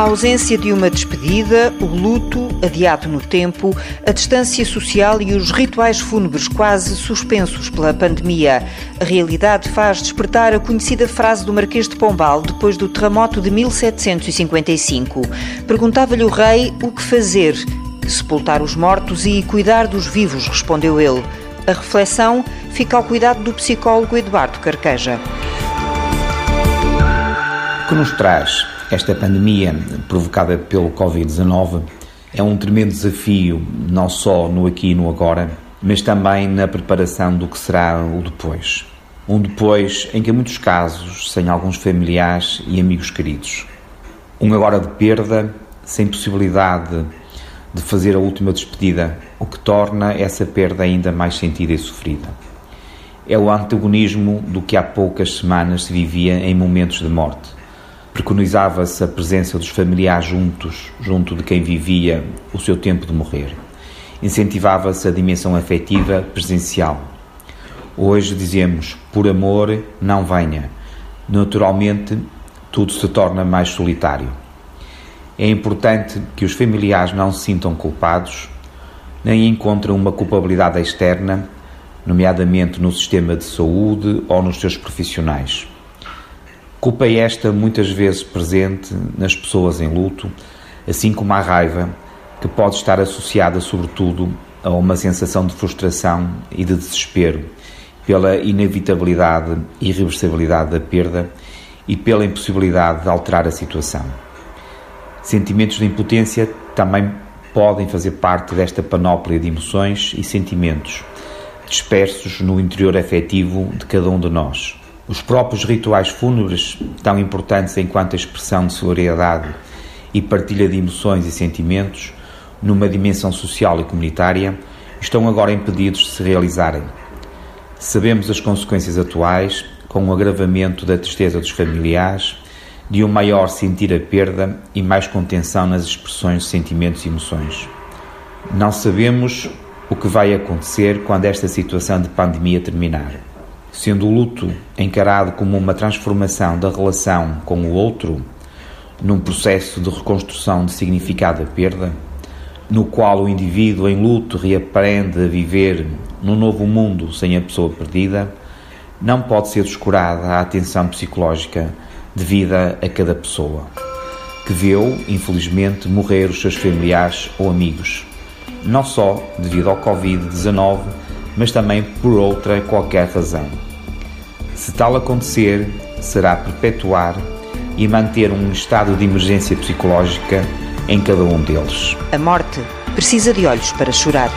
A ausência de uma despedida, o luto adiado no tempo, a distância social e os rituais fúnebres quase suspensos pela pandemia. A realidade faz despertar a conhecida frase do Marquês de Pombal depois do terremoto de 1755. Perguntava-lhe o rei o que fazer. Sepultar os mortos e cuidar dos vivos, respondeu ele. A reflexão fica ao cuidado do psicólogo Eduardo Carqueja. O que nos traz esta pandemia provocada pelo Covid-19 é um tremendo desafio, não só no aqui e no agora, mas também na preparação do que será o depois. Um depois em que, em muitos casos, sem alguns familiares e amigos queridos. Um agora de perda, sem possibilidade de fazer a última despedida, o que torna essa perda ainda mais sentida e sofrida. É o antagonismo do que há poucas semanas se vivia em momentos de morte Preconizava-se a presença dos familiares juntos, junto de quem vivia o seu tempo de morrer. Incentivava-se a dimensão afetiva presencial. Hoje dizemos, por amor, não venha. Naturalmente, tudo se torna mais solitário. É importante que os familiares não se sintam culpados, nem encontrem uma culpabilidade externa, nomeadamente no sistema de saúde ou nos seus profissionais. Culpa é esta muitas vezes presente nas pessoas em luto, assim como a raiva, que pode estar associada, sobretudo, a uma sensação de frustração e de desespero pela inevitabilidade e irreversibilidade da perda e pela impossibilidade de alterar a situação. Sentimentos de impotência também podem fazer parte desta panóplia de emoções e sentimentos dispersos no interior afetivo de cada um de nós. Os próprios rituais fúnebres, tão importantes enquanto expressão de solidariedade e partilha de emoções e sentimentos, numa dimensão social e comunitária, estão agora impedidos de se realizarem. Sabemos as consequências atuais, com o agravamento da tristeza dos familiares, de um maior sentir a perda e mais contenção nas expressões de sentimentos e emoções. Não sabemos o que vai acontecer quando esta situação de pandemia terminar sendo o luto encarado como uma transformação da relação com o outro, num processo de reconstrução de significado da perda, no qual o indivíduo em luto reaprende a viver num novo mundo sem a pessoa perdida, não pode ser descurada a atenção psicológica devida a cada pessoa, que viu, infelizmente, morrer os seus familiares ou amigos, não só devido ao Covid-19, mas também por outra qualquer razão. Se tal acontecer, será perpetuar e manter um estado de emergência psicológica em cada um deles. A morte precisa de olhos para chorar.